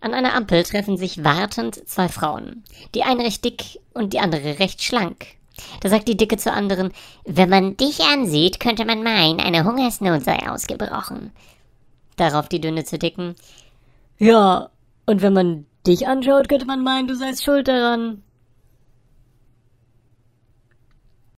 An einer Ampel treffen sich wartend zwei Frauen. Die eine recht dick und die andere recht schlank. Da sagt die Dicke zur anderen, wenn man dich ansieht, könnte man meinen, eine Hungersnot sei ausgebrochen. Darauf die Dünne zu Dicken, ja, und wenn man dich anschaut, könnte man meinen, du seist schuld daran.